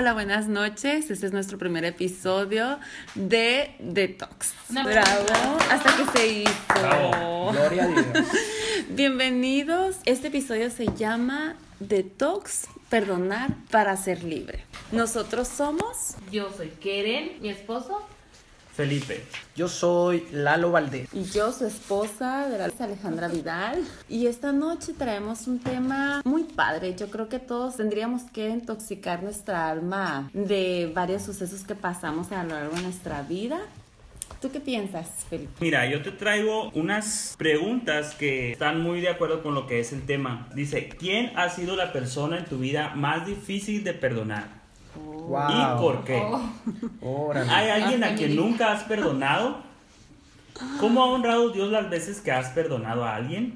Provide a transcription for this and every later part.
Hola, buenas noches. Este es nuestro primer episodio de Detox. Bravo. Hasta que se hizo. Bravo. Gloria a Dios. Bienvenidos. Este episodio se llama Detox, perdonar para ser libre. Nosotros somos Yo soy Keren, mi esposo. Felipe. Yo soy Lalo Valdés. y yo, su esposa, de la Alejandra Vidal. Y esta noche traemos un tema muy padre. Yo creo que todos tendríamos que intoxicar nuestra alma de varios sucesos que pasamos a lo largo de nuestra vida. ¿Tú qué piensas, Felipe? Mira, yo te traigo unas preguntas que están muy de acuerdo con lo que es el tema. Dice, ¿quién ha sido la persona en tu vida más difícil de perdonar? Wow. ¿Y por qué? Órale. ¿Hay alguien a quien nunca has perdonado? ¿Cómo ha honrado Dios las veces que has perdonado a alguien?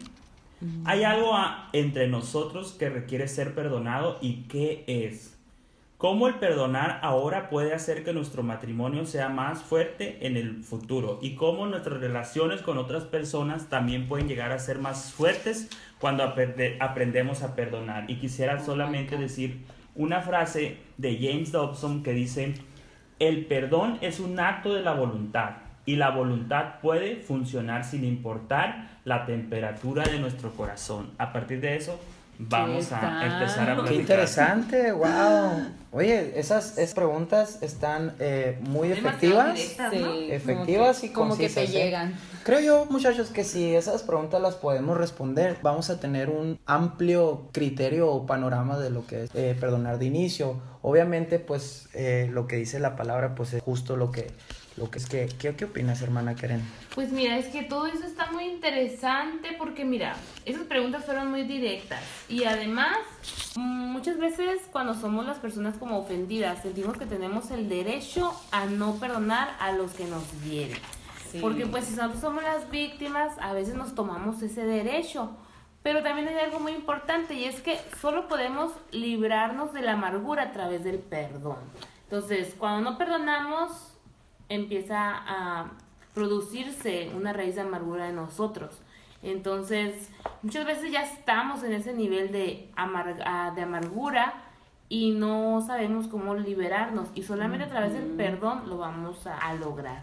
¿Hay algo a- entre nosotros que requiere ser perdonado y qué es? ¿Cómo el perdonar ahora puede hacer que nuestro matrimonio sea más fuerte en el futuro? ¿Y cómo nuestras relaciones con otras personas también pueden llegar a ser más fuertes cuando aprendemos a perdonar? Y quisiera solamente decir una frase de James Dobson que dice, el perdón es un acto de la voluntad y la voluntad puede funcionar sin importar la temperatura de nuestro corazón. A partir de eso, vamos ¿Qué a empezar a Qué platicar. interesante, wow. Oye, esas, esas preguntas están eh, muy efectivas. directas, ¿no? Efectivas como que, y Como que te ¿eh? llegan. Creo yo, muchachos, que si esas preguntas las podemos responder, vamos a tener un amplio criterio o panorama de lo que es eh, perdonar de inicio. Obviamente, pues eh, lo que dice la palabra, pues es justo lo que, lo que es que. ¿Qué, qué opinas, hermana Karen? Pues mira, es que todo eso está muy interesante porque mira, esas preguntas fueron muy directas y además muchas veces cuando somos las personas como ofendidas sentimos que tenemos el derecho a no perdonar a los que nos hieren. Sí. Porque pues si nosotros somos las víctimas, a veces nos tomamos ese derecho. Pero también hay algo muy importante y es que solo podemos librarnos de la amargura a través del perdón. Entonces, cuando no perdonamos, empieza a producirse una raíz de amargura en nosotros. Entonces, muchas veces ya estamos en ese nivel de, amar- ah, de amargura y no sabemos cómo liberarnos. Y solamente a través del perdón lo vamos a, a lograr.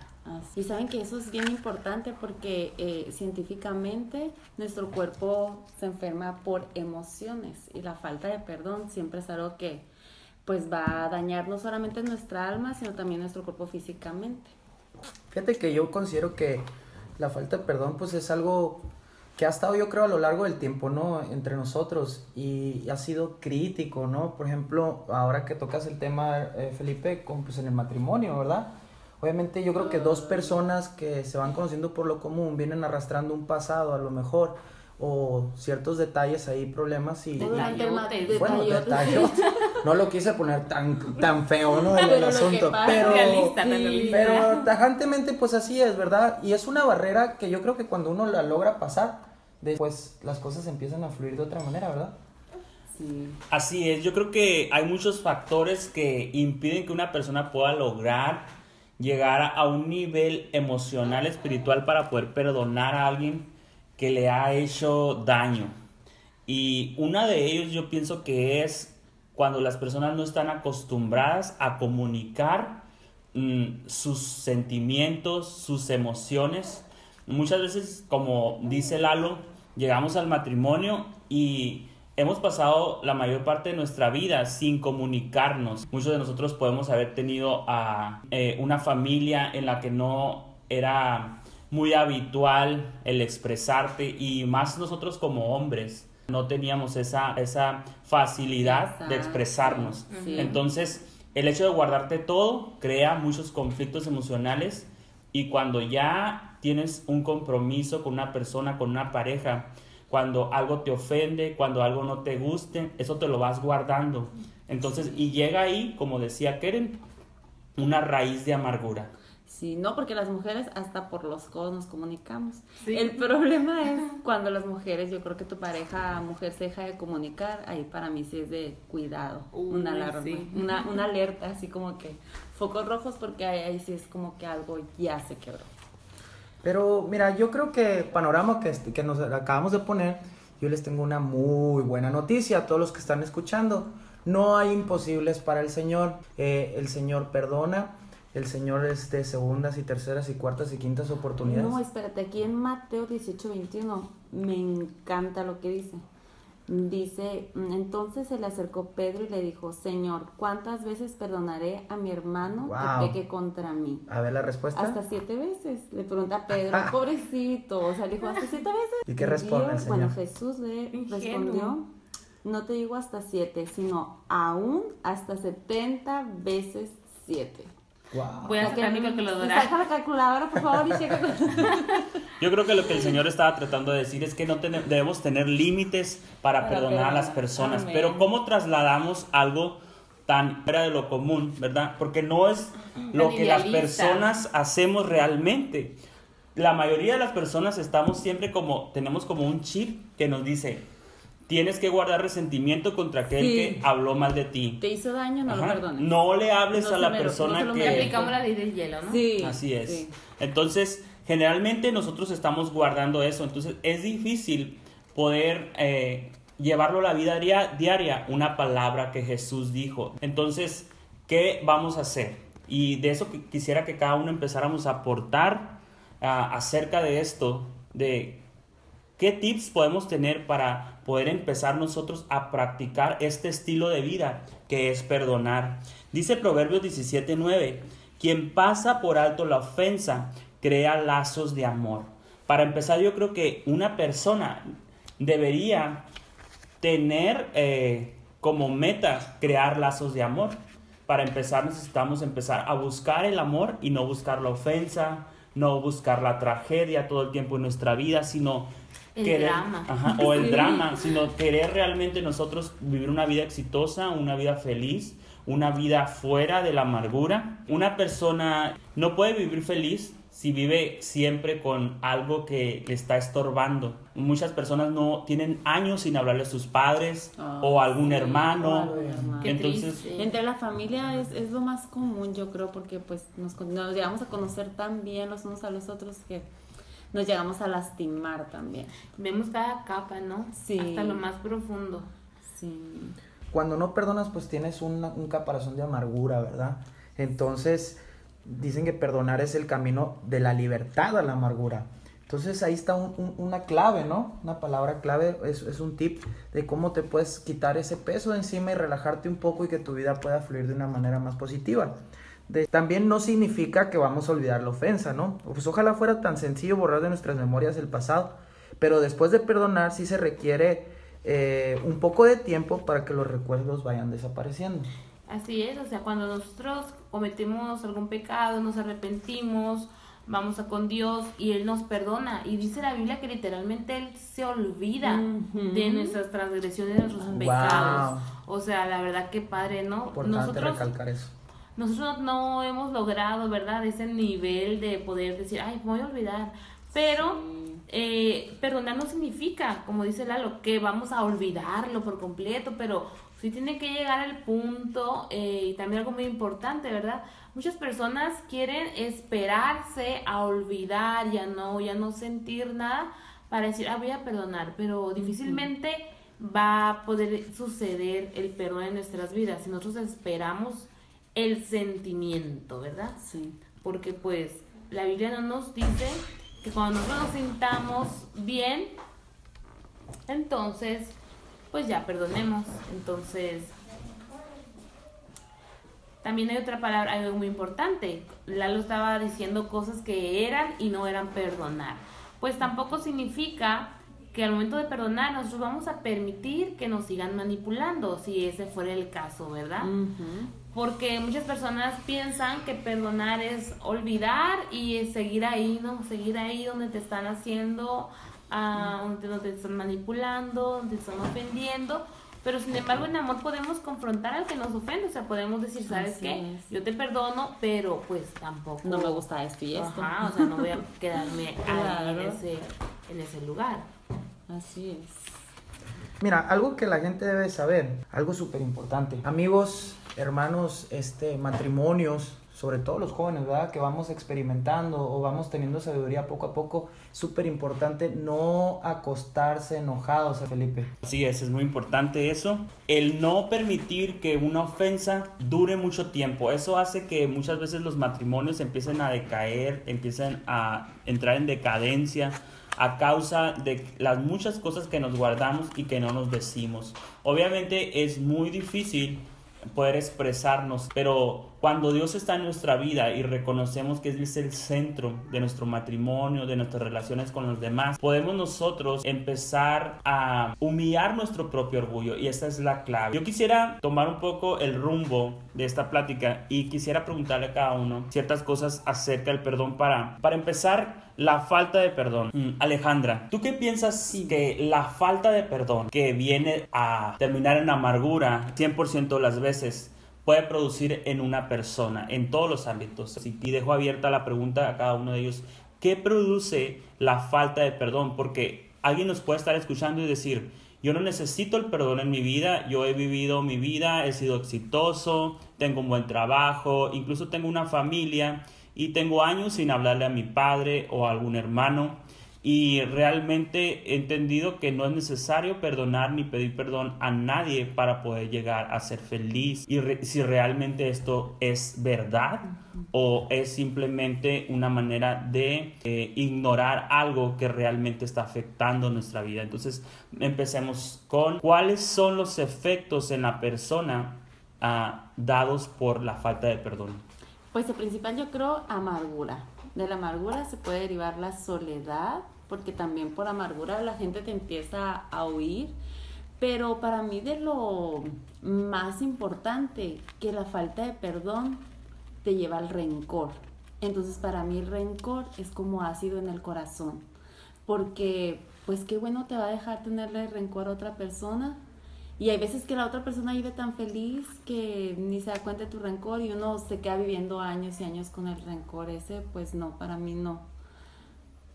Y saben que eso es bien importante porque eh, científicamente nuestro cuerpo se enferma por emociones y la falta de perdón siempre es algo que pues va a dañar no solamente nuestra alma sino también nuestro cuerpo físicamente. Fíjate que yo considero que la falta de perdón pues es algo que ha estado yo creo a lo largo del tiempo, ¿no? Entre nosotros y ha sido crítico, ¿no? Por ejemplo, ahora que tocas el tema, eh, Felipe, con, pues en el matrimonio, ¿verdad? Obviamente yo creo que dos personas que se van conociendo por lo común vienen arrastrando un pasado a lo mejor o ciertos detalles ahí, problemas y... El tema de Bueno, detallotes. No lo quise poner tan, tan feo, ¿no? El, asunto. pasa- Pero, Realista, Sí, realista. pero tajantemente, pues así es, ¿verdad? Y es una barrera que yo creo que cuando uno la logra pasar, después las cosas empiezan a fluir de otra manera, ¿verdad? Sí. Así es, yo creo que hay muchos factores que impiden que una persona pueda lograr llegar a un nivel emocional, espiritual para poder perdonar a alguien que le ha hecho daño. Y una de ellos yo pienso que es cuando las personas no están acostumbradas a comunicar mm, sus sentimientos, sus emociones. Muchas veces, como dice Lalo, llegamos al matrimonio y hemos pasado la mayor parte de nuestra vida sin comunicarnos. Muchos de nosotros podemos haber tenido a, eh, una familia en la que no era muy habitual el expresarte y más nosotros como hombres no teníamos esa, esa facilidad de expresarnos. Sí. Entonces, el hecho de guardarte todo crea muchos conflictos emocionales y cuando ya tienes un compromiso con una persona, con una pareja, cuando algo te ofende, cuando algo no te guste, eso te lo vas guardando. Entonces, y llega ahí, como decía Keren, una raíz de amargura. Sí, no, porque las mujeres hasta por los codos nos comunicamos. Sí. El problema es cuando las mujeres, yo creo que tu pareja mujer se deja de comunicar, ahí para mí sí es de cuidado, Uy, una alarma, sí. una, una alerta, así como que focos rojos porque ahí, ahí sí es como que algo ya se quebró. Pero mira, yo creo que panorama que, este- que nos acabamos de poner, yo les tengo una muy buena noticia a todos los que están escuchando. No hay imposibles para el Señor. Eh, el Señor perdona. El Señor es de segundas y terceras y cuartas y quintas oportunidades. No, espérate, aquí en Mateo 18, 21 me encanta lo que dice. Dice, "Mm, entonces se le acercó Pedro y le dijo, Señor, ¿cuántas veces perdonaré a mi hermano Wow. que peque contra mí? A ver la respuesta. Hasta siete veces, le pregunta a Pedro, pobrecito, o sea, le dijo, ¿hasta siete veces? ¿Y qué responde el Dios- Bueno, Señor? Jesús le Ingenuo. respondió, no te digo hasta siete, sino aún hasta setenta veces siete. Wow. Voy a Saca- sacar mi calculadora. Saca la calculadora, por favor, y checa. Yo creo que lo que el Señor estaba tratando de decir es que no tene- debemos tener límites para, Para perdonar a las personas. Amén. Pero ¿cómo trasladamos algo tan fuera de lo común, verdad? Porque no es lo Tan que las personas hacemos realmente. La mayoría de las personas estamos siempre como, tenemos como un chip que nos dice, tienes que guardar resentimiento contra aquel Sí. que habló mal de ti. Te hizo daño, no lo perdones. No le hables No a la me no persona lo que... Le aplicamos la ley del hielo, ¿no? Sí. Así es. sí. Entonces, generalmente nosotros estamos guardando eso. Entonces, es difícil poder eh, llevarlo a la vida diaria, diaria, una palabra que Jesús dijo. Entonces, ¿qué vamos a hacer? Y de eso que quisiera que cada uno empezáramos a aportar acerca de esto, de ¿Qué tips podemos tener para poder empezar nosotros a practicar este estilo de vida que es perdonar? Dice Proverbios 17:9, quien pasa por alto la ofensa crea lazos de amor. Para empezar, yo creo que una persona debería tener eh, como meta crear lazos de amor. Para empezar necesitamos empezar a buscar el amor y no buscar la ofensa, no buscar la tragedia todo el tiempo en nuestra vida, sino El querer- drama. Ajá, o el Sí. drama, sino querer realmente nosotros vivir una vida exitosa, una vida feliz, una vida fuera de la amargura. Una persona no puede vivir feliz si vive siempre con algo que le está estorbando. Muchas personas no tienen años sin hablarle a sus padres Ah, o a algún sí, hermano. Entonces, triste. Entre la familia es, es lo más común, yo creo, porque pues nos, nos llegamos a conocer tan bien los unos a los otros que nos llegamos a lastimar también. Vemos cada capa, ¿no? Sí. Hasta lo más profundo. Sí. Cuando no perdonas, pues tienes una- un caparazón de amargura, ¿verdad? Entonces, dicen que perdonar es el camino de la libertad a la amargura. Entonces ahí está un- un- una clave, ¿no? Una palabra clave, es, es un tip de cómo te puedes quitar ese peso de encima y relajarte un poco y que tu vida pueda fluir de una manera más positiva. De- también no significa que vamos a olvidar la ofensa, ¿no? Pues ojalá fuera tan sencillo borrar de nuestras memorias el pasado, pero después de perdonar sí se requiere eh, un poco de tiempo para que los recuerdos vayan desapareciendo. Así es, o sea, cuando nosotros cometimos algún pecado, nos arrepentimos, vamos a con Dios y Él nos perdona. Y dice la Biblia que literalmente Él se olvida de nuestras transgresiones, de nuestros Wow. pecados. O sea, la verdad que padre, ¿no? Importante Nosotros, recalcar eso. Nosotros no hemos logrado, ¿verdad? Ese nivel de poder decir, ay, voy a olvidar. Pero Sí. eh, perdonar no significa, como dice Lalo, que vamos a olvidarlo por completo, pero sí tiene que llegar al punto, eh, y también algo muy importante, ¿verdad? Muchas personas quieren esperarse a olvidar, ya no, ya no sentir nada para decir, ah, voy a perdonar, pero difícilmente va a poder suceder el perdón en nuestras vidas si nosotros esperamos el sentimiento, ¿verdad? Sí. porque pues la Biblia no nos dice que cuando nosotros nos sintamos bien, entonces pues ya perdonemos. Entonces también hay otra palabra, algo muy importante. Lalo estaba diciendo cosas que eran y no eran perdonar. Pues tampoco significa que al momento de perdonar nosotros vamos a permitir que nos sigan manipulando, si ese fuera el caso, ¿verdad? Porque muchas personas piensan que perdonar es olvidar y es seguir ahí, ¿no? Seguir ahí donde te están haciendo, ah, donde, donde te están manipulando, donde te están ofendiendo. Pero sin embargo, en amor podemos confrontar al que nos ofende. O sea, podemos decir, ¿sabes Así qué? es. Yo te perdono, pero pues tampoco. No me gusta esto y esto. Ajá, o sea, no voy a quedarme ahí en ese, en ese lugar. Así es. Mira, algo que la gente debe saber, algo súper importante. Amigos, hermanos, este, matrimonios, sobre todo los jóvenes, ¿verdad? Que vamos experimentando o vamos teniendo sabiduría poco a poco, súper importante no acostarse enojados, Felipe. Así es, es muy importante eso. El no permitir que una ofensa dure mucho tiempo. Eso hace que muchas veces los matrimonios empiecen a decaer, empiecen a entrar en decadencia a causa de las muchas cosas que nos guardamos y que no nos decimos. Obviamente es muy difícil poder expresarnos, pero cuando Dios está en nuestra vida y reconocemos que Él es el centro de nuestro matrimonio, de nuestras relaciones con los demás, podemos nosotros empezar a humillar nuestro propio orgullo y esa es la clave. Yo quisiera tomar un poco el rumbo de esta plática y quisiera preguntarle a cada uno ciertas cosas acerca del perdón para, para empezar la falta de perdón. Mm, Alejandra, ¿tú qué piensas que la falta de perdón que viene a terminar en amargura 100% de las veces puede producir en una persona, en todos los ámbitos. Y dejo abierta la pregunta a cada uno de ellos, ¿qué produce la falta de perdón? Porque alguien nos puede estar escuchando y decir, yo no necesito el perdón en mi vida, yo he vivido mi vida, he sido exitoso, tengo un buen trabajo, incluso tengo una familia y tengo años sin hablarle a mi padre o a algún hermano y realmente he entendido que no es necesario perdonar ni pedir perdón a nadie para poder llegar a ser feliz y si realmente esto es verdad o es simplemente una manera de eh, ignorar algo que realmente está afectando nuestra vida. Entonces empecemos con cuáles son los efectos en la persona ah, dados por la falta de perdón. Pues el principal yo creo amargura de la amargura se puede derivar la soledad, porque también por amargura la gente te empieza a huir. Pero para mí de lo más importante, que la falta de perdón te lleva al rencor. Entonces para mí el rencor es como ácido en el corazón. Porque pues qué bueno te va a dejar tenerle rencor a otra persona y hay veces que la otra persona vive tan feliz que ni se da cuenta de tu rencor y uno se queda viviendo años y años con el rencor ese, pues no, para mí no.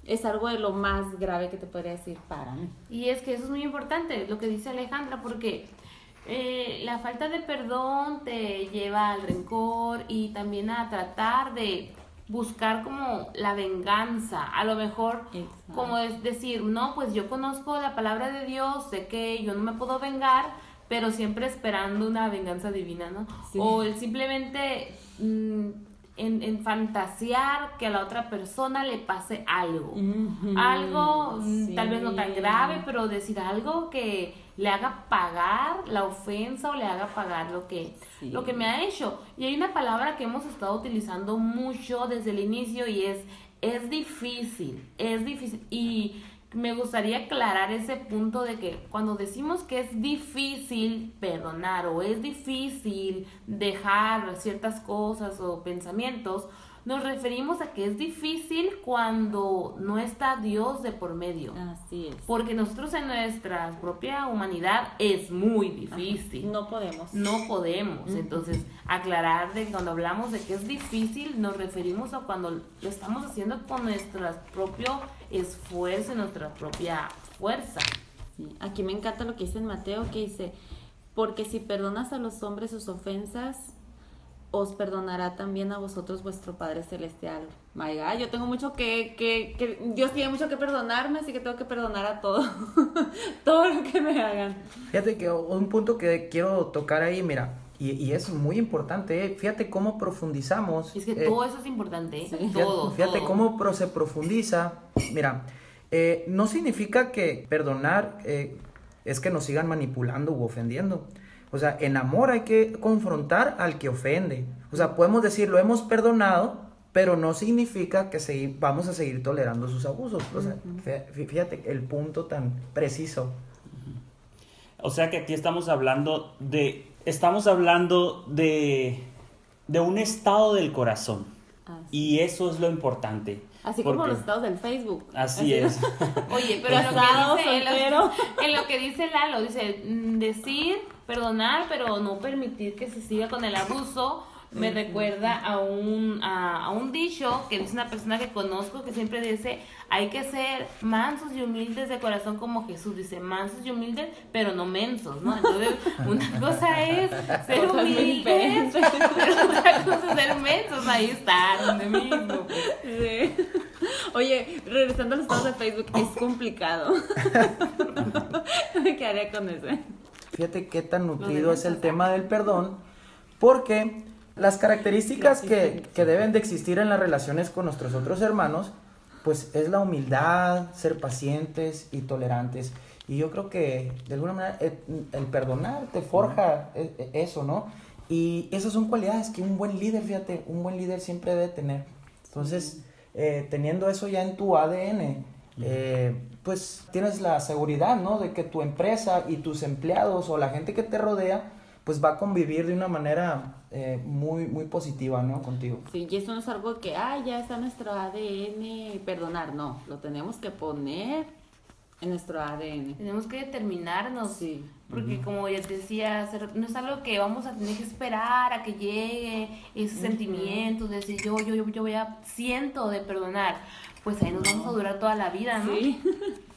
Es algo de lo más grave que te podría decir para mí. Y es que eso es muy importante, lo que dice Alejandra, porque eh, la falta de perdón te lleva al rencor y también a tratar de buscar como la venganza, a lo mejor como es decir, no, pues yo conozco la palabra de Dios, sé que yo no me puedo vengar, pero siempre esperando una venganza divina, ¿no? O el simplemente mm, en, en, fantasear que a la otra persona le pase algo, algo mm, tal vez no tan grave, pero decir algo que le haga pagar la ofensa o le haga pagar lo que, lo que me ha hecho. Y hay una palabra que hemos estado utilizando mucho desde el inicio y es, es difícil, es difícil. Y me gustaría aclarar ese punto de que cuando decimos que es difícil perdonar o es difícil dejar ciertas cosas o pensamientos, nos referimos a que es difícil cuando no está Dios de por medio. Así es. Porque nosotros en nuestra propia humanidad es muy difícil. No podemos. No podemos. Entonces, aclarar de que cuando hablamos de que es difícil, nos referimos a cuando lo estamos haciendo con nuestro propio esfuerzo y nuestra propia fuerza. Aquí me encanta lo que dice en Mateo, que dice, porque si perdonas a los hombres sus ofensas, os perdonará también a vosotros vuestro Padre Celestial. My God, yo tengo mucho que, que, que, Dios tiene mucho que perdonarme, así que tengo que perdonar a todo, todo lo que me hagan. Fíjate que un punto que quiero tocar ahí, mira, y, y es muy importante, ¿eh? fíjate cómo profundizamos. Es que todo eso es importante, ¿eh? todo. Fíjate, cómo se profundiza, mira, eh, no significa que perdonar es que nos sigan manipulando u ofendiendo. O sea, en amor hay que confrontar al que ofende. O sea, podemos decir, lo hemos perdonado, pero no significa que vamos a seguir tolerando sus abusos. O sea, fíjate el punto tan preciso. O sea que aquí estamos hablando de, estamos hablando de, de un estado del corazón. Y eso es lo importante. Así como los estados del Facebook. Así, es. Oye, pero en lo, que dice, en lo que dice Lalo, dice mm, decir perdonar, pero no permitir que se siga con el abuso, me recuerda a un, a, a un dicho que dice una persona que conozco que siempre dice, hay que ser mansos y humildes de corazón como Jesús, dice mansos y humildes, pero no mensos, ¿no? Entonces, una cosa es ser humildes, pero otra cosa es ser mensos, ahí está, donde mismo. Sí. Oye, regresando a los estados de Facebook, es complicado. Me quedaría con ese. Fíjate qué tan nutrido es el tema del perdón, porque las características que, que deben de existir en las relaciones con nuestros otros hermanos, pues es la humildad, ser pacientes y tolerantes. Y yo creo que de alguna manera el, el perdonar te forja e- e- eso, ¿no? Y esas son cualidades que un buen líder, fíjate, un buen líder siempre debe tener. Entonces, eh, teniendo eso ya en tu ADN, eh, pues tienes la seguridad, ¿no? De que tu empresa y tus empleados o la gente que te rodea, pues va a convivir de una manera eh, muy, muy positiva, ¿no? Contigo. Sí, y eso no es algo que, ah, ya está en nuestro ADN, perdonar, no, lo tenemos que poner en nuestro ADN. Tenemos que determinarnos. Sí. Porque como ya te decía, no es algo que vamos a tener que esperar a que llegue ese sentimiento de decir yo, yo, yo, yo voy a siento de perdonar. Pues ahí nos vamos a durar toda la vida, ¿no? Sí.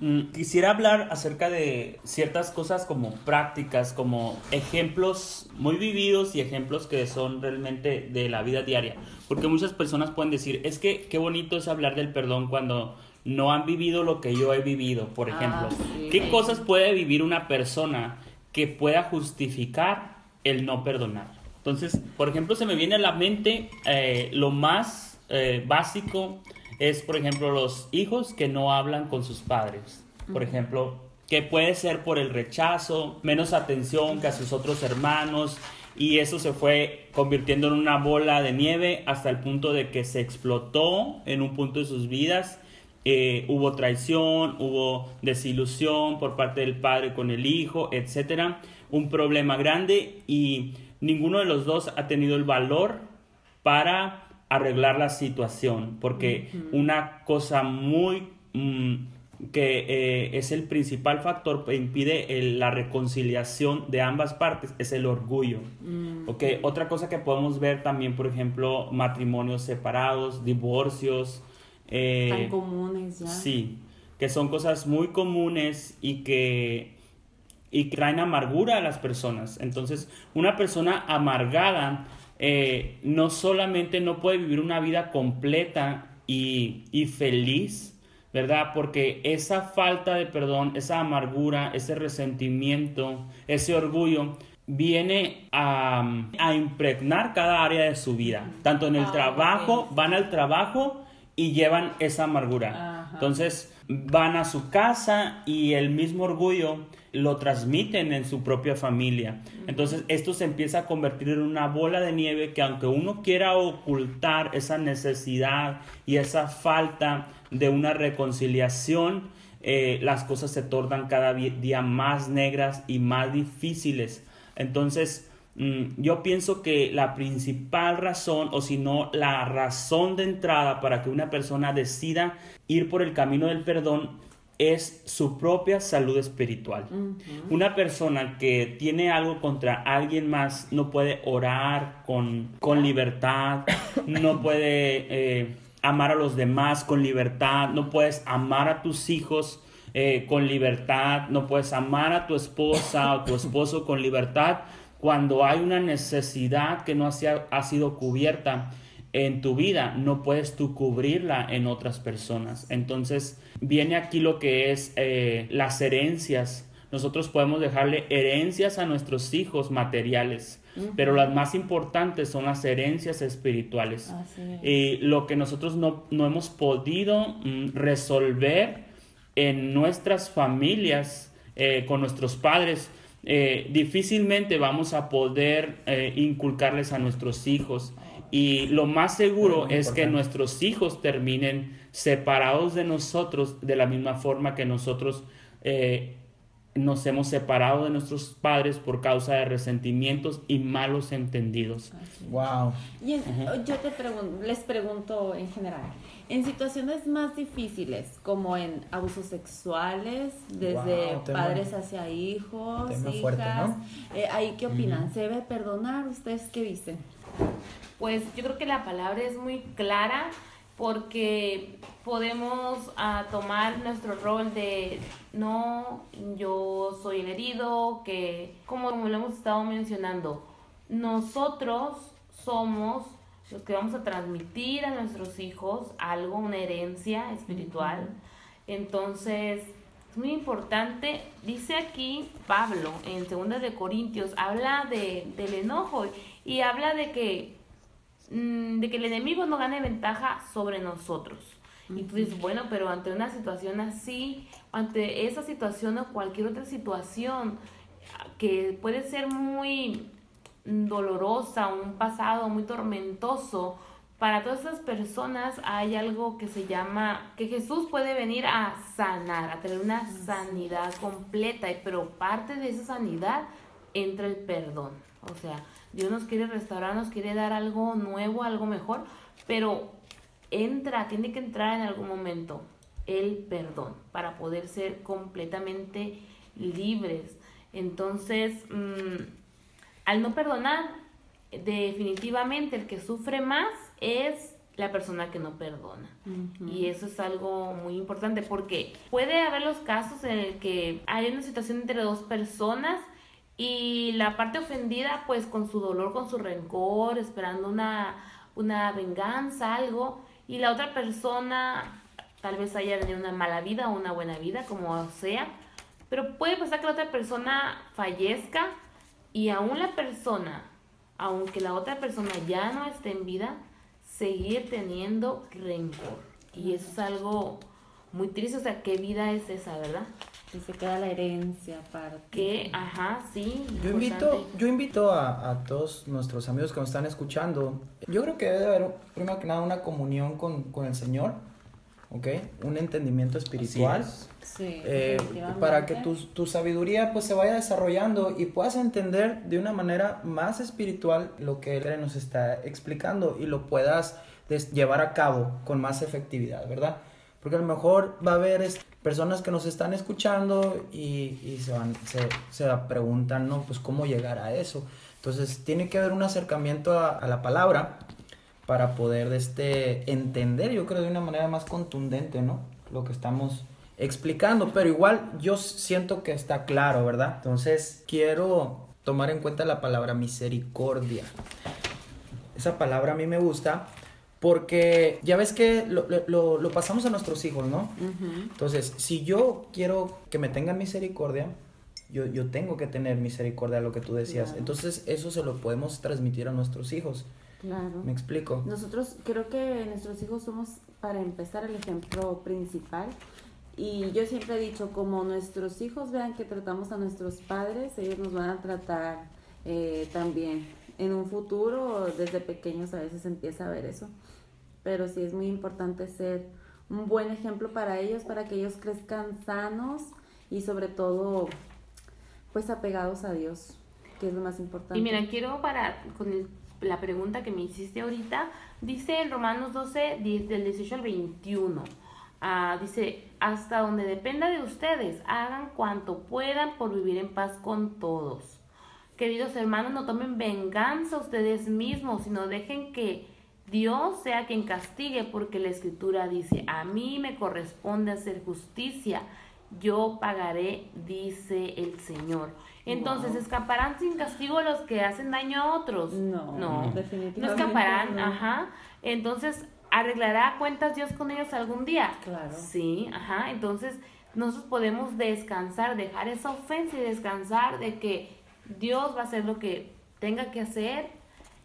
Mm, Quisiera hablar acerca de ciertas cosas como prácticas, como ejemplos muy vividos y ejemplos que son realmente de la vida diaria. Porque muchas personas pueden decir, es que qué bonito es hablar del perdón cuando no han vivido lo que yo he vivido, por Ah, ejemplo. sí. ¿Qué cosas puede vivir una persona que pueda justificar el no perdonar? Entonces, por ejemplo, se me viene a la mente eh, lo más eh, básico es, por ejemplo, los hijos que no hablan con sus padres. Por ejemplo, que puede ser por el rechazo, menos atención que a sus otros hermanos, y eso se fue convirtiendo en una bola de nieve hasta el punto de que se explotó en un punto de sus vidas. Eh, hubo traición, hubo desilusión por parte del padre con el hijo, etcétera, un problema grande y ninguno de los dos ha tenido el valor para arreglar la situación, porque una cosa muy mm, que eh, es el principal factor que impide el- la reconciliación de ambas partes es el orgullo. Ok, Otra cosa que podemos ver también, por ejemplo, matrimonios separados, divorcios. eh, Tan comunes ya. Sí, que son cosas muy comunes y que, y que traen amargura a las personas. Entonces, una persona amargada eh, no solamente no puede vivir una vida completa y, y feliz, ¿verdad? Porque esa falta de perdón, esa amargura, ese resentimiento, ese orgullo, viene a, a impregnar cada área de su vida. Tanto en el Ah, trabajo, van al trabajo y llevan esa amargura. Ajá. Entonces van a su casa y el mismo orgullo lo transmiten en su propia familia. Entonces esto se empieza a convertir en una bola de nieve que aunque uno quiera ocultar esa necesidad y esa falta de una reconciliación, eh, las cosas se tornan cada día más negras y más difíciles. Entonces, yo pienso que la principal razón, o si no, la razón de entrada para que una persona decida ir por el camino del perdón es su propia salud espiritual. Una persona que tiene algo contra alguien más no puede orar con, con libertad, no puede eh, amar a los demás con libertad, no puedes amar a tus hijos eh, con libertad, no puedes amar a tu esposa o tu esposo con libertad cuando hay una necesidad que no ha, sido cubierta en tu vida, no puedes tú cubrirla en otras personas. Entonces viene aquí lo que es eh, las herencias. Nosotros podemos dejarle herencias a nuestros hijos materiales, pero las más importantes son las herencias espirituales. Es. Y lo que nosotros no, no hemos podido mm, resolver en nuestras familias, eh, con nuestros padres, eh, difícilmente vamos a poder eh, inculcarles a nuestros hijos. Y lo más seguro es que nuestros hijos terminen separados de nosotros de la misma forma que nosotros eh, nos hemos separado de nuestros padres por causa de resentimientos y malos entendidos. Wow. Y en- yo te pregunto, les pregunto en general, en situaciones más difíciles, como en abusos sexuales, desde Wow, tema- padres hacia hijos, hijas, fuerte, ¿no? eh, ahí qué opinan, ¿se debe perdonar? ¿Ustedes qué dicen? Pues yo creo que la palabra es muy clara porque podemos ah, tomar nuestro rol de no, yo soy el herido, que como lo hemos estado mencionando, nosotros somos los que vamos a transmitir a nuestros hijos algo, una herencia espiritual. Entonces, es muy importante, dice aquí Pablo en 2 de Corintios, habla de, del enojo y habla de que mm, de que el enemigo no gane ventaja sobre nosotros. Y tú dices, bueno, pero ante una situación así, ante esa situación o cualquier otra situación que puede ser muy dolorosa, un pasado muy tormentoso, para todas esas personas hay algo que se llama, que Jesús puede venir a sanar, a tener una sanidad completa, pero parte de esa sanidad entra el perdón. O sea, Dios nos quiere restaurar, nos quiere dar algo nuevo, algo mejor, pero entra, tiene que entrar en algún momento el perdón para poder ser completamente libres. Entonces, mm, al no perdonar, definitivamente el que sufre más es la persona que no perdona. Y eso es algo muy importante porque puede haber los casos en el que hay una situación entre dos personas y la parte ofendida pues con su dolor, con su rencor, esperando una, una venganza, algo, y la otra persona tal vez haya tenido una mala vida o una buena vida, como sea, pero puede pasar que la otra persona fallezca y aún la persona, aunque la otra persona ya no esté en vida, seguir teniendo rencor. Y eso es algo muy triste, o sea, ¿qué vida es esa, verdad? Que se queda la herencia aparte. Que, ajá, sí. Yo invito, yo invito a, a todos nuestros amigos que nos están escuchando. Yo creo que debe haber, primero que nada, una comunión con, con el Señor, ¿ok? Un entendimiento espiritual. Sí, eh, para que tu, tu sabiduría pues se vaya desarrollando y puedas entender de una manera más espiritual lo que él nos está explicando y lo puedas llevar a cabo con más efectividad, ¿verdad? Porque a lo mejor va a haber personas que nos están escuchando y, y se, van, se, se preguntan, ¿no? Pues cómo llegar a eso. Entonces tiene que haber un acercamiento a, a la palabra para poder este, entender, yo creo, de una manera más contundente, ¿no? Lo que estamos explicando, pero igual yo siento que está claro, ¿verdad? Entonces quiero tomar en cuenta la palabra misericordia. Esa palabra a mí me gusta porque ya ves que lo, lo- lo pasamos a nuestros hijos, ¿no? Entonces, si yo quiero que me tengan misericordia, yo, yo tengo que tener misericordia, lo que tú decías. Claro. Entonces, eso se lo podemos transmitir a nuestros hijos. Claro. ¿Me explico? Nosotros creo que nuestros hijos somos, para empezar, el ejemplo principal. Y yo siempre he dicho, como nuestros hijos vean que tratamos a nuestros padres, ellos nos van a tratar eh, también. En un futuro, desde pequeños a veces empieza a ver eso. Pero sí es muy importante ser un buen ejemplo para ellos, para que ellos crezcan sanos y sobre todo, pues apegados a Dios, que es lo más importante. Y mira, quiero para con el- la pregunta que me hiciste ahorita, dice en Romanos 12, 10, del 18 al 21, ah, dice, hasta donde dependa de ustedes, hagan cuanto puedan por vivir en paz con todos. Queridos hermanos, no tomen venganza ustedes mismos, sino dejen que Dios sea quien castigue, porque la escritura dice, a mí me corresponde hacer justicia, yo pagaré, dice el Señor. Entonces, Wow. ¿escaparán sin castigo los que hacen daño a otros? No, no, definitivamente no escaparán, no. ajá. Entonces, ¿arreglará cuentas Dios con ellos algún día? Claro. Sí, ajá. Entonces, nosotros podemos descansar, dejar esa ofensa y descansar de que Dios va a hacer lo que tenga que hacer.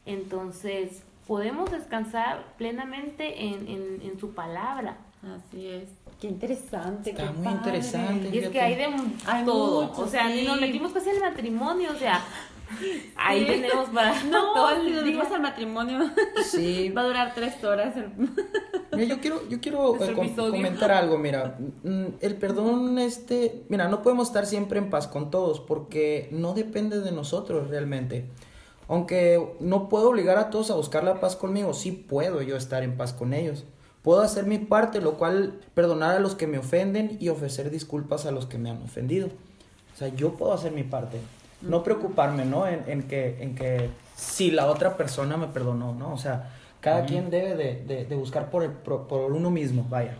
Entonces, podemos descansar plenamente en, en, en su palabra. Así es. Qué interesante. Está qué muy padre. interesante. Y es que hay de Hay todo. mucho, o sea, ni sí. nos metimos casi en el matrimonio, o sea, ahí Sí. tenemos para No, todo si el nos día. vamos al matrimonio, Sí, va a durar tres horas. el- Mira, yo quiero, yo quiero eh, com- comentar algo, mira. Mm, El perdón, este, mira, no podemos estar siempre en paz con todos porque no depende de nosotros realmente. Aunque no puedo obligar a todos a buscar la paz conmigo, sí puedo yo estar en paz con ellos. Puedo hacer mi parte, lo cual perdonar a los que me ofenden y ofrecer disculpas a los que me han ofendido. O sea, yo puedo hacer mi parte. No preocuparme, ¿no? En, en que, en que si la otra persona me perdonó, ¿no? O sea, cada quien debe de, de- de buscar por, el, por, por uno mismo, vaya.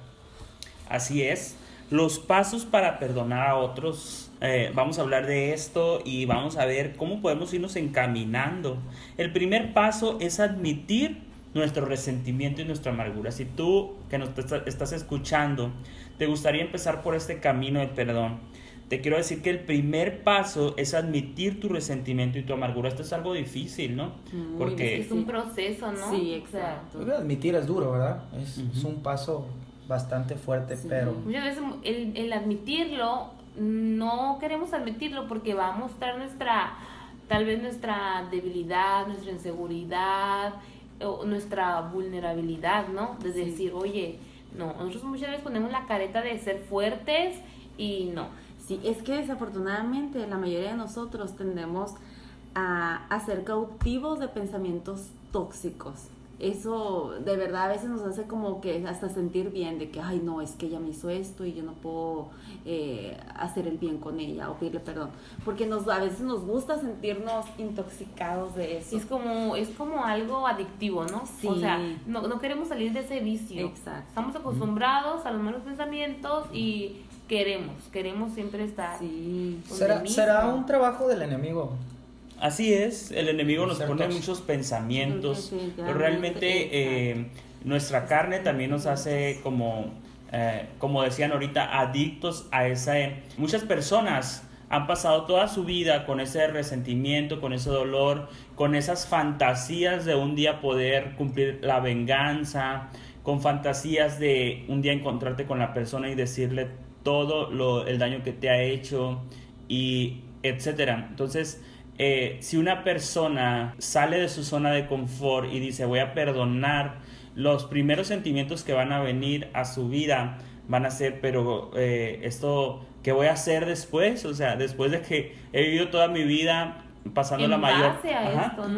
Así es. Los pasos para perdonar a otros. eh, vamos a hablar de esto y vamos a ver cómo podemos irnos encaminando. El primer paso es admitir nuestro resentimiento y nuestra amargura. Si tú que nos est- estás escuchando, te gustaría empezar por este camino de perdón, te quiero decir que el primer paso es admitir tu resentimiento y tu amargura. Esto es algo difícil, ¿no? Muy Porque Es un proceso, ¿no? Sí, exacto. Admitir es duro, ¿verdad? Es, un paso bastante fuerte, Sí. pero... Muchas veces el, el admitirlo, no queremos admitirlo porque va a mostrar nuestra, tal vez nuestra debilidad, nuestra inseguridad, o nuestra vulnerabilidad, ¿no? De Sí. decir, oye, no, nosotros muchas veces ponemos la careta de ser fuertes y no. Sí, es que desafortunadamente la mayoría de nosotros tendemos a, a ser cautivos de pensamientos tóxicos. Eso de verdad a veces nos hace como que hasta sentir bien de que, ay no, es que ella me hizo esto y yo no puedo eh, hacer el bien con ella o pedirle perdón. Porque nos, a veces nos gusta sentirnos intoxicados de eso. Es como, es como algo adictivo, ¿no? Sí. O sea, no, no queremos salir de ese vicio. Exacto. Estamos acostumbrados a los malos pensamientos y queremos, queremos siempre estar. Sí. ¿Será, será un trabajo del enemigo. Así es, el enemigo nos pone muchos pensamientos, pero realmente eh, nuestra carne también nos hace como, eh, como decían ahorita, adictos a esa... Muchas personas han pasado toda su vida con ese resentimiento, con ese dolor, con esas fantasías de un día poder cumplir la venganza, con fantasías de un día encontrarte con la persona y decirle todo lo, el daño que te ha hecho y etcétera. Entonces, eh, si una persona sale de su zona de confort y dice voy a perdonar, los primeros sentimientos que van a venir a su vida van a ser, pero eh, esto, ¿qué voy a hacer después? O sea, después de que he vivido toda mi vida pasando En la mayor,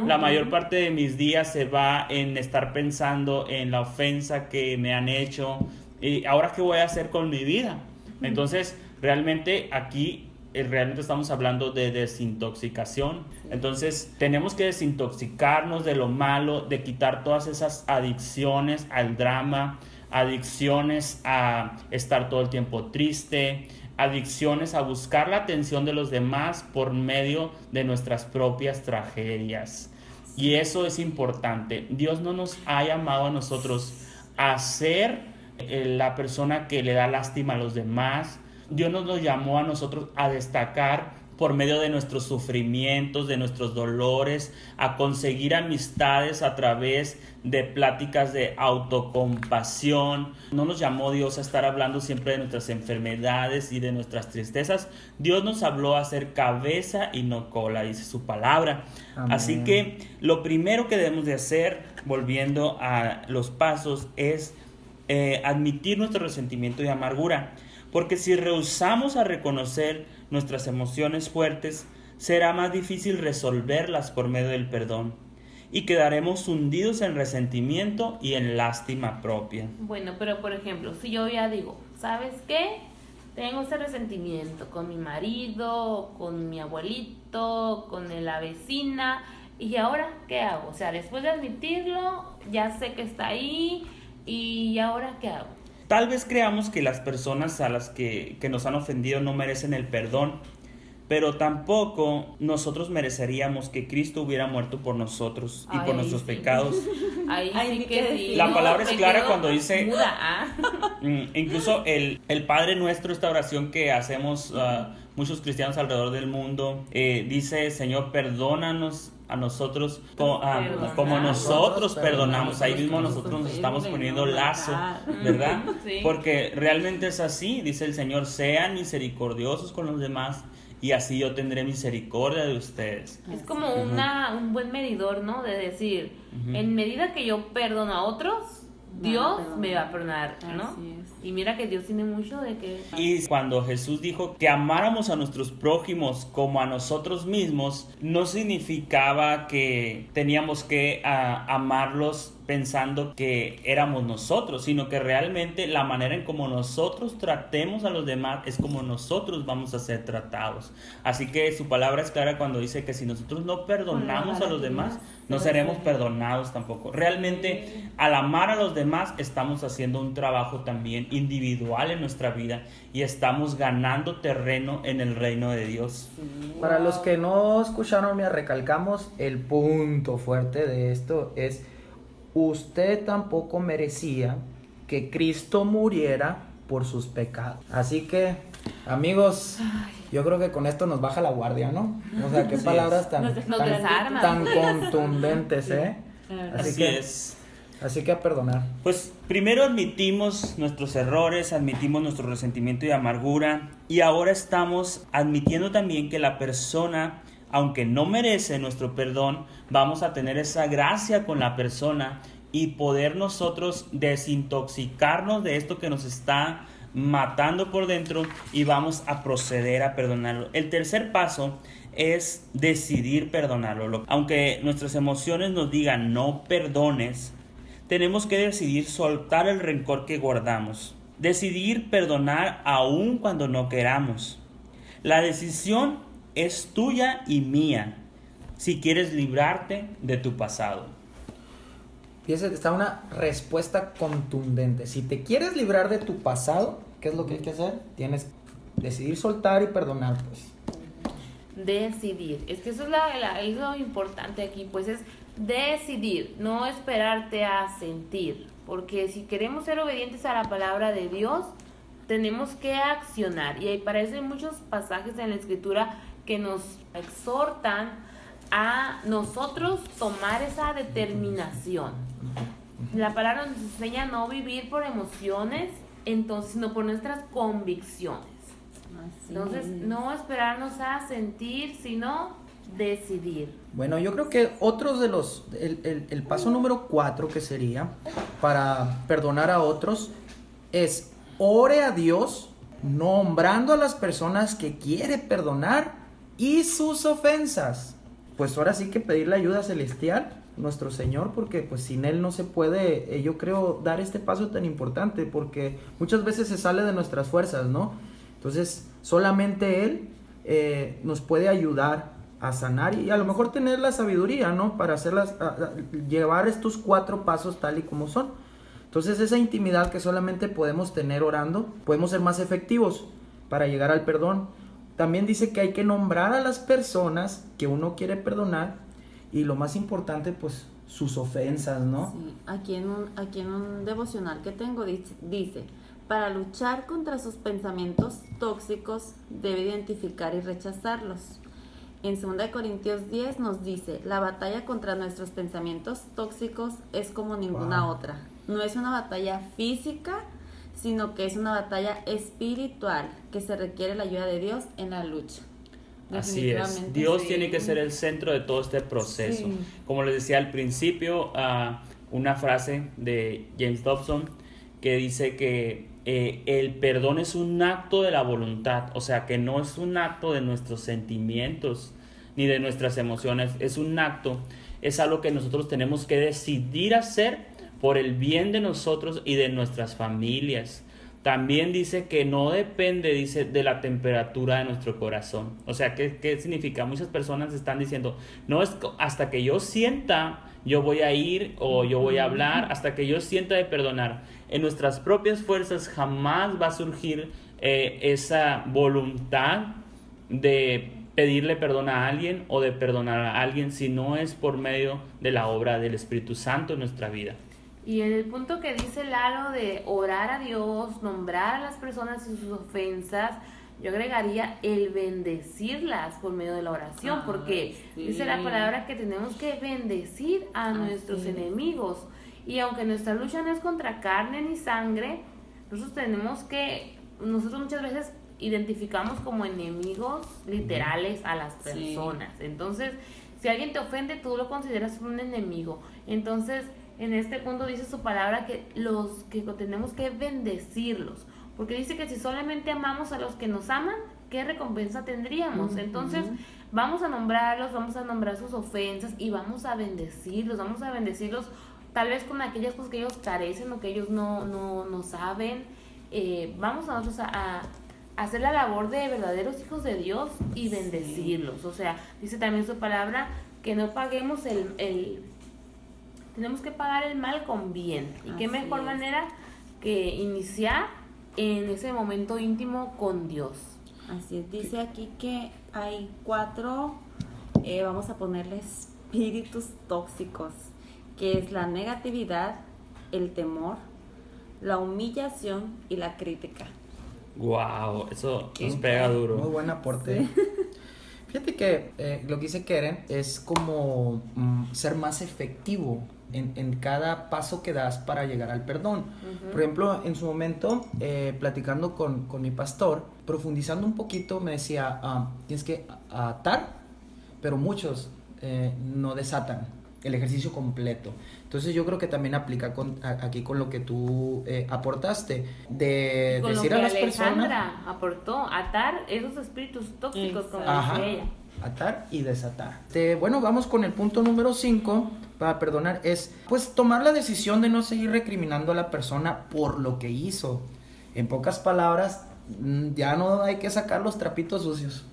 la mayor parte de mis días se va en estar pensando en la ofensa que me han hecho y ahora qué voy a hacer con mi vida. Entonces, realmente aquí eh, realmente estamos hablando de desintoxicación. Entonces, tenemos que desintoxicarnos de lo malo, de quitar todas esas adicciones al drama, adicciones a estar todo el tiempo triste, adicciones a buscar la atención de los demás por medio de nuestras propias tragedias. Y eso es importante. Dios no nos ha llamado a nosotros a ser la persona que le da lástima a los demás. Dios no nos llamó a nosotros a destacar por medio de nuestros sufrimientos, de nuestros dolores, a conseguir amistades a través de pláticas de autocompasión. No nos llamó Dios a estar hablando siempre de nuestras enfermedades y de nuestras tristezas. Dios nos habló a ser cabeza y no cola, dice su palabra. Amén. Así que lo primero que debemos de hacer, volviendo a los pasos, es eh, admitir nuestro resentimiento y amargura. Porque si rehusamos a reconocer nuestras emociones fuertes, será más difícil resolverlas por medio del perdón. Y quedaremos hundidos en resentimiento y en lástima propia. Bueno, pero por ejemplo, si yo ya digo, ¿sabes qué? Tengo ese resentimiento con mi marido, con mi abuelito, con la vecina, y ahora, ¿qué hago? O sea, después de admitirlo, ya sé que está ahí, y ahora, ¿qué hago? Tal vez creamos que las personas a las que, que nos han ofendido no merecen el perdón, pero tampoco nosotros mereceríamos que Cristo hubiera muerto por nosotros y por nuestros sí. pecados. Ay, sí que sí. La palabra es clara cuando dice- muda, ah. Mm, incluso el, el Padre Nuestro, esta oración que hacemos ah, muchos cristianos alrededor del mundo, eh, dice, Señor, perdónanos a nosotros co- ah, como nosotros perdonamos. Ahí mismo nosotros nos estamos poniendo lazo. ¿verdad? Porque realmente es así, dice el Señor, sean misericordiosos con los demás y así yo tendré misericordia de ustedes. Es como una, un buen medidor, ¿no? De decir, en medida que yo perdono a otros, Dios me va a perdonar, ¿no? Y mira que Dios tiene mucho de que... Y cuando Jesús dijo que amáramos a nuestros prójimos como a nosotros mismos, no significaba que teníamos que ah, amarlos pensando que éramos nosotros, sino que realmente la manera en como nosotros tratemos a los demás es como nosotros vamos a ser tratados. Así que su palabra es clara cuando dice que si nosotros no perdonamos a los demás, no seremos perdonados tampoco. Realmente al amar a los demás estamos haciendo un trabajo también individual en nuestra vida y estamos ganando terreno en el reino de Dios. Para los que no escucharon, me recalcamos el punto fuerte de esto es usted tampoco merecía que Cristo muriera por sus pecados. Así que, amigos, yo creo que con esto nos baja la guardia, ¿no? O sea, qué palabras tan, Nos- nos tan, contundentes, ¿eh? Así, Así que, es. así que a perdonar. Pues primero admitimos nuestros errores, admitimos nuestro resentimiento y amargura y ahora estamos admitiendo también que la persona, aunque no merece nuestro perdón, vamos a tener esa gracia con la persona y poder nosotros desintoxicarnos de esto que nos está matando por dentro y vamos a proceder a perdonarlo. El tercer paso es decidir perdonarlo. Lo- Aunque nuestras emociones nos digan no perdones, tenemos que decidir soltar el rencor que guardamos. Decidir perdonar aun cuando no queramos. La decisión es tuya y mía si quieres librarte de tu pasado. Fíjese, está una respuesta contundente. Si te quieres librar de tu pasado, ¿qué es lo que hay que hacer? Tienes que decidir soltar y perdonar, pues. decidir. Es que eso es, la, la- es lo importante aquí, pues es decidir, no esperarte a sentir. Porque si queremos ser obedientes a la palabra de Dios, tenemos que accionar. Y ahí para eso hay muchos pasajes en la escritura que nos exhortan a nosotros tomar esa determinación. La palabra nos enseña a no vivir por emociones, entonces, sino por nuestras convicciones. Así Entonces, es. no esperarnos a sentir, sino decidir. Bueno, yo creo que otros de los, el, el- el paso número cuatro que sería para perdonar a otros es ore a Dios nombrando a las personas que quiere perdonar y sus ofensas. Pues ahora sí que pedirle ayuda celestial, nuestro Señor, porque pues sin Él no se puede, eh, yo creo, dar este paso tan importante, porque muchas veces se sale de nuestras fuerzas, ¿no? Entonces, solamente Él eh, nos puede ayudar a sanar y a lo mejor tener la sabiduría, ¿no? Para hacerlas, llevar estos cuatro pasos tal y como son. Entonces, esa intimidad que solamente podemos tener orando, podemos ser más efectivos para llegar al perdón. También dice que hay que nombrar a las personas que uno quiere perdonar y lo más importante, pues, sus ofensas, ¿no? Sí, aquí en un, aquí en un devocional que tengo dice, para luchar contra sus pensamientos tóxicos debe identificar y rechazarlos. En 2 Corintios 10 nos dice, la batalla contra nuestros pensamientos tóxicos es como ninguna Wow. otra. No es una batalla física, sino que es una batalla espiritual que se requiere la ayuda de Dios en la lucha. Así es. Dios sí. tiene que ser el centro de todo este proceso. Sí. Como les decía al principio, ah, una frase de James Dobson que dice que eh, el perdón es un acto de la voluntad, o sea, que no es un acto de nuestros sentimientos ni de nuestras emociones, es un acto, es algo que nosotros tenemos que decidir hacer por el bien de nosotros y de nuestras familias. También dice que no depende, dice, de la temperatura de nuestro corazón. O sea, ¿qué, qué significa? Muchas personas están diciendo, no es hasta que yo sienta, yo voy a ir o yo voy a hablar, hasta que yo sienta de perdonar. En nuestras propias fuerzas jamás va a surgir eh, esa voluntad de pedirle perdón a alguien o de perdonar a alguien si no es por medio de la obra del Espíritu Santo en nuestra vida. Y en el punto que dice Lalo de orar a Dios, nombrar a las personas y sus ofensas, yo agregaría el bendecirlas por medio de la oración, porque sí. dice la palabra que tenemos que bendecir a nuestros es. enemigos. Y aunque nuestra lucha no es contra carne ni sangre, nosotros tenemos que, nosotros muchas veces identificamos como enemigos literales a las Sí. personas. Entonces, si alguien te ofende, tú lo consideras un enemigo. Entonces, en este punto dice su palabra que los que tenemos que bendecirlos, porque dice que si solamente amamos a los que nos aman, ¿qué recompensa tendríamos? Entonces, vamos a nombrarlos, vamos a nombrar sus ofensas y vamos a bendecirlos, vamos a bendecirlos tal vez con aquellas cosas que ellos carecen o que ellos no, no, no saben. Eh, vamos a nosotros a, hacer la labor de verdaderos hijos de Dios y bendecirlos. O sea, dice también su palabra que no paguemos el, el tenemos que pagar el mal con bien. Y qué mejor manera que iniciar en ese momento íntimo con Dios. Así es, dice aquí que hay cuatro, eh, vamos a ponerle espíritus tóxicos, que es la negatividad, el temor, la humillación y la crítica. Wow, eso nos pega duro. Muy buen aporte. Fíjate que eh, lo que dice Keren es como mm, ser más efectivo en, cada paso que das para llegar al perdón. Por ejemplo, en su momento, eh, platicando con, mi pastor, profundizando un poquito, me decía, ah, tienes que atar, pero muchos eh, no desatan el ejercicio completo. Entonces yo creo que también aplica con, aquí con lo que tú eh, aportaste, de decir a las Alejandra aportó, atar esos espíritus tóxicos, como dice ella. Atar y desatar. bueno, vamos con el punto número 5 para perdonar, es pues tomar la decisión de no seguir recriminando a la persona por lo que hizo. En pocas palabras, mm, ya no hay que sacar los trapitos sucios.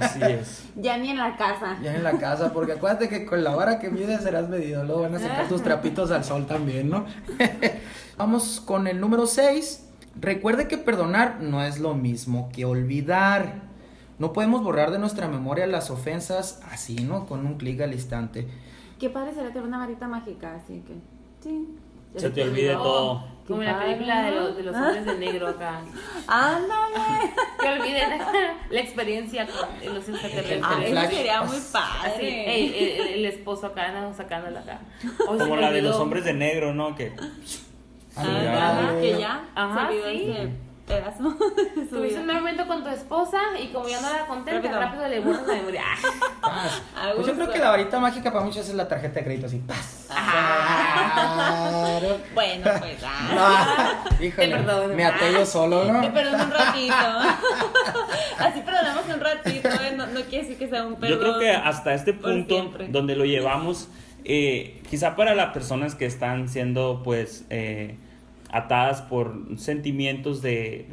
Así es. ya ni en la casa. Ya en la casa, porque acuérdate que con la vara que mides serás medido. Luego van a sacar tus trapitos al sol también, ¿no? Vamos con el número 6. Recuerde que perdonar no es lo mismo que olvidar. No podemos borrar de nuestra memoria las ofensas así, ¿no? Con un clic al instante. Qué padre sería tener una varita mágica, así que. Sí. Se te olvide todo. Como en la película de los, de los hombres de negro acá. ¡Ándale! Que olviden la experiencia con los extraterrestres. Ah, eso sería muy padre. el, esposo acá, no, sacándola acá. Como la de los hombres de negro, ¿no? Que. Ah, que ya. Ajá, sí pedazo. Tuviste un momento con tu esposa y como ya no la contenta, rápido, le borras la memoria. Pues yo creo que la varita mágica para muchos es la tarjeta de crédito así, ¡paz! Bueno, pues ah. híjole, me até yo solo, ¿no? Te perdono un ratito. así perdonamos un ratito, ¿eh? no, no, quiere decir que sea un perdón. Yo creo que hasta este punto donde lo llevamos, eh, quizá para las personas que están siendo, pues, eh, atadas por sentimientos de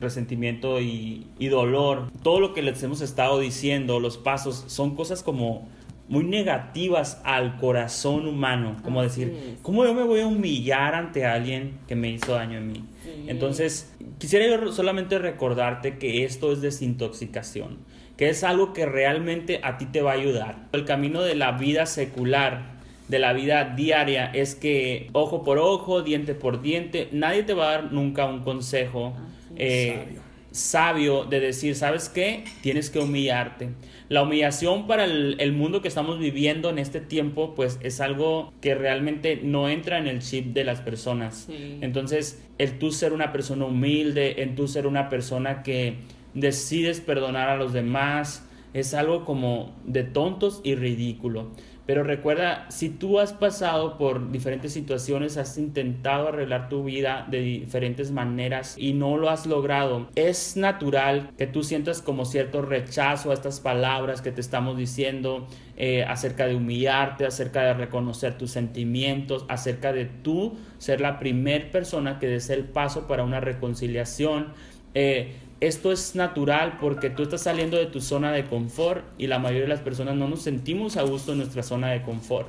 resentimiento y, dolor. Todo lo que les hemos estado diciendo, los pasos, son cosas como muy negativas al corazón humano, como decir, ¿cómo yo me voy a humillar ante alguien que me hizo daño a mí? Entonces, quisiera yo solamente recordarte que esto es desintoxicación, que es algo que realmente a ti te va a ayudar. El camino de la vida secular de la vida diaria es que ojo por ojo, diente por diente, nadie te va a dar nunca un consejo eh, sabio. de decir, ¿sabes qué? Tienes que humillarte. La humillación para el, mundo que estamos viviendo en este tiempo, pues es algo que realmente no entra en el chip de las personas. Entonces, el tú ser una persona humilde, el tú ser una persona que decides perdonar a los demás, es algo como de tontos y ridículo. Pero recuerda, si tú has pasado por diferentes situaciones, has intentado arreglar tu vida de diferentes maneras y no lo has logrado, es natural que tú sientas como cierto rechazo a estas palabras que te estamos diciendo eh, acerca de humillarte, acerca de reconocer tus sentimientos, acerca de tú ser la primer persona que des el paso para una reconciliación. Eh, esto es natural porque tú estás saliendo de tu zona de confort y la mayoría de las personas no nos sentimos a gusto en nuestra zona de confort.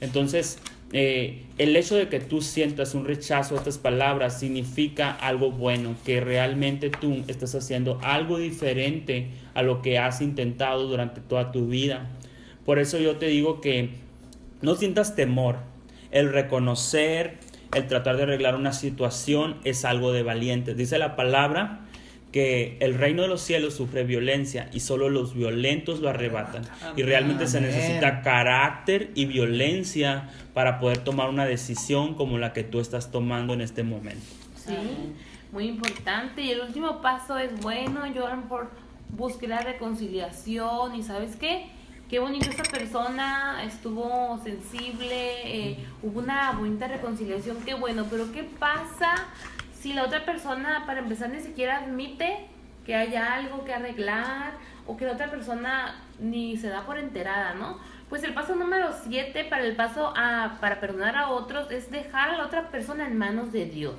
Entonces, eh, el hecho de que tú sientas un rechazo a estas palabras significa algo bueno, que realmente tú estás haciendo algo diferente a lo que has intentado durante toda tu vida. Por eso yo te digo que no sientas temor. El reconocer, el tratar de arreglar una situación es algo de valiente. Dice la palabra que el reino de los cielos sufre violencia y solo los violentos lo arrebatan. Y realmente se necesita carácter y violencia para poder tomar una decisión como la que tú estás tomando en este momento. Sí, muy importante. Y el último paso es, bueno, yo a lo mejor busqué la reconciliación y sabes qué, qué bonito esta persona estuvo sensible, eh, hubo una bonita reconciliación, qué bueno, pero ¿qué pasa si la otra persona, para empezar, ni siquiera admite que haya algo que arreglar o que la otra persona ni se da por enterada, ¿no? Pues el paso número 7 para el paso a, para perdonar a otros es dejar a la otra persona en manos de Dios.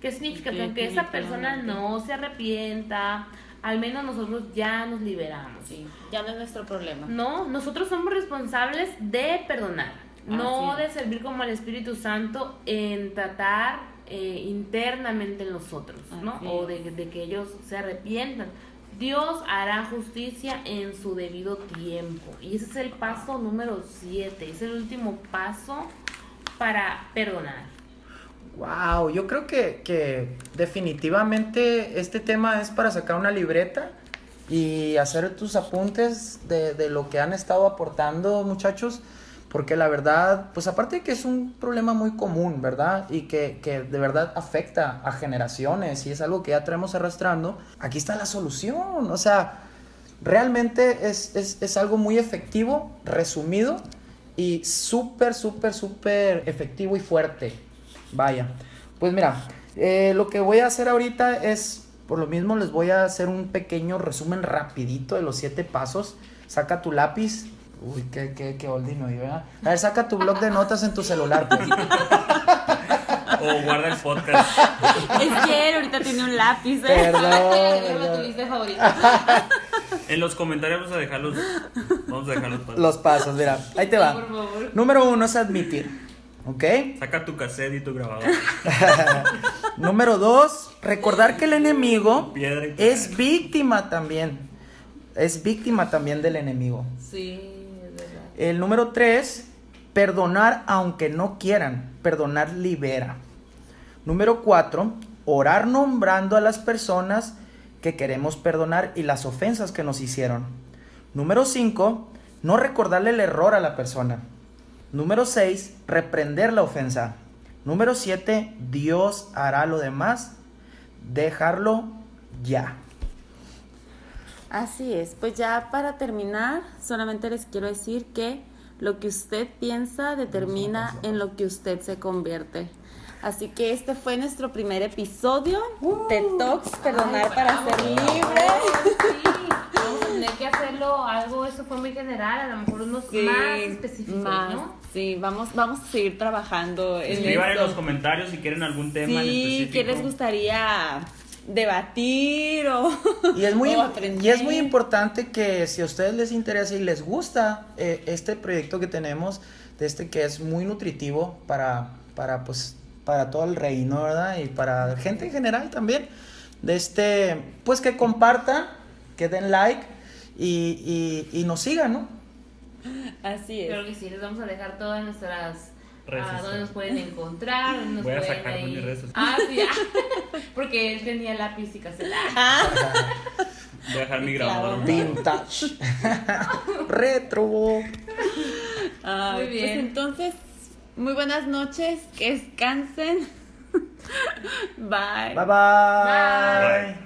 ¿Qué significa? Que aunque esa persona no se arrepienta, al menos nosotros ya nos liberamos. Sí, ya no es nuestro problema. No, nosotros somos responsables de perdonar, no Así de servir como el Espíritu Santo en tratar eh, internamente en los otros, ¿no? O de, de que ellos se arrepientan. Dios hará justicia en su debido tiempo. Y ese es el paso número 7, es el último paso para perdonar. Wow, yo creo que, que definitivamente este tema es para sacar una libreta y hacer tus apuntes de, de lo que han estado aportando muchachos, porque la verdad, pues aparte de que es un problema muy común, ¿verdad? Y que, que de verdad afecta a generaciones y es algo que ya traemos arrastrando, aquí está la solución, o sea, realmente es, es, es algo muy efectivo, resumido y súper, súper, súper efectivo y fuerte. Vaya, pues mira, eh, lo que voy a hacer ahorita es, por lo mismo les voy a hacer un pequeño resumen rapidito de los siete pasos. Saca tu lápiz. Uy, qué, qué, qué oldie me ¿verdad? A ver, saca tu blog de notas en tu celular, pues. O guarda el podcast. Es que él ahorita tiene un lápiz, ¿eh? Perdón, tu lista de favoritos. En los comentarios vamos a dejar los, vamos a dejar los pasos. Los pasos, mira, ahí te va. Por favor. Número uno es admitir, ¿ok? Saca tu cassette y tu grabador. Número dos, recordar que el enemigo es víctima también. Es víctima también del enemigo. Sí. El número tres, perdonar aunque no quieran. Perdonar libera. Número cuatro, orar nombrando a las personas que queremos perdonar y las ofensas que nos hicieron. Número cinco, no recordarle el error a la persona. Número seis, reprender la ofensa. Número siete, Dios hará lo demás. Dejarlo ya. Así es, pues ya para terminar, solamente les quiero decir que lo que usted piensa determina en lo que usted se convierte. Así que este fue nuestro primer episodio de Talks, perdonar para ser libre. Sí, vamos a tener que hacerlo algo, eso fue muy general, a lo mejor unos más específicos, más, ¿no? Sí, vamos, vamos a seguir trabajando Escriban en los comentarios si quieren algún tema en Sí, específico. ¿qué les gustaría debatir o, Y es muy, o im- y es muy aprender? importante que si a ustedes les interesa y les gusta eh, este proyecto que tenemos, de este que es muy nutritivo para, para, pues, para todo el reino, ¿verdad? Y para gente en general también, de este, pues que compartan, que den like y, y, y nos sigan, ¿no? Así es. Creo que sí, les vamos a dejar todas nuestras Redes ah, donde sociales. nos pueden encontrar, nos Voy a pueden sacar mis redes sociales. Ah, sí, ah, porque él tenía lápiz y caseta. Voy a dejar mi grabador. Vintage. Retro. Ay, Muy bien. Pues entonces, muy buenas noches, que descansen. Bye. Bye bye. Bye.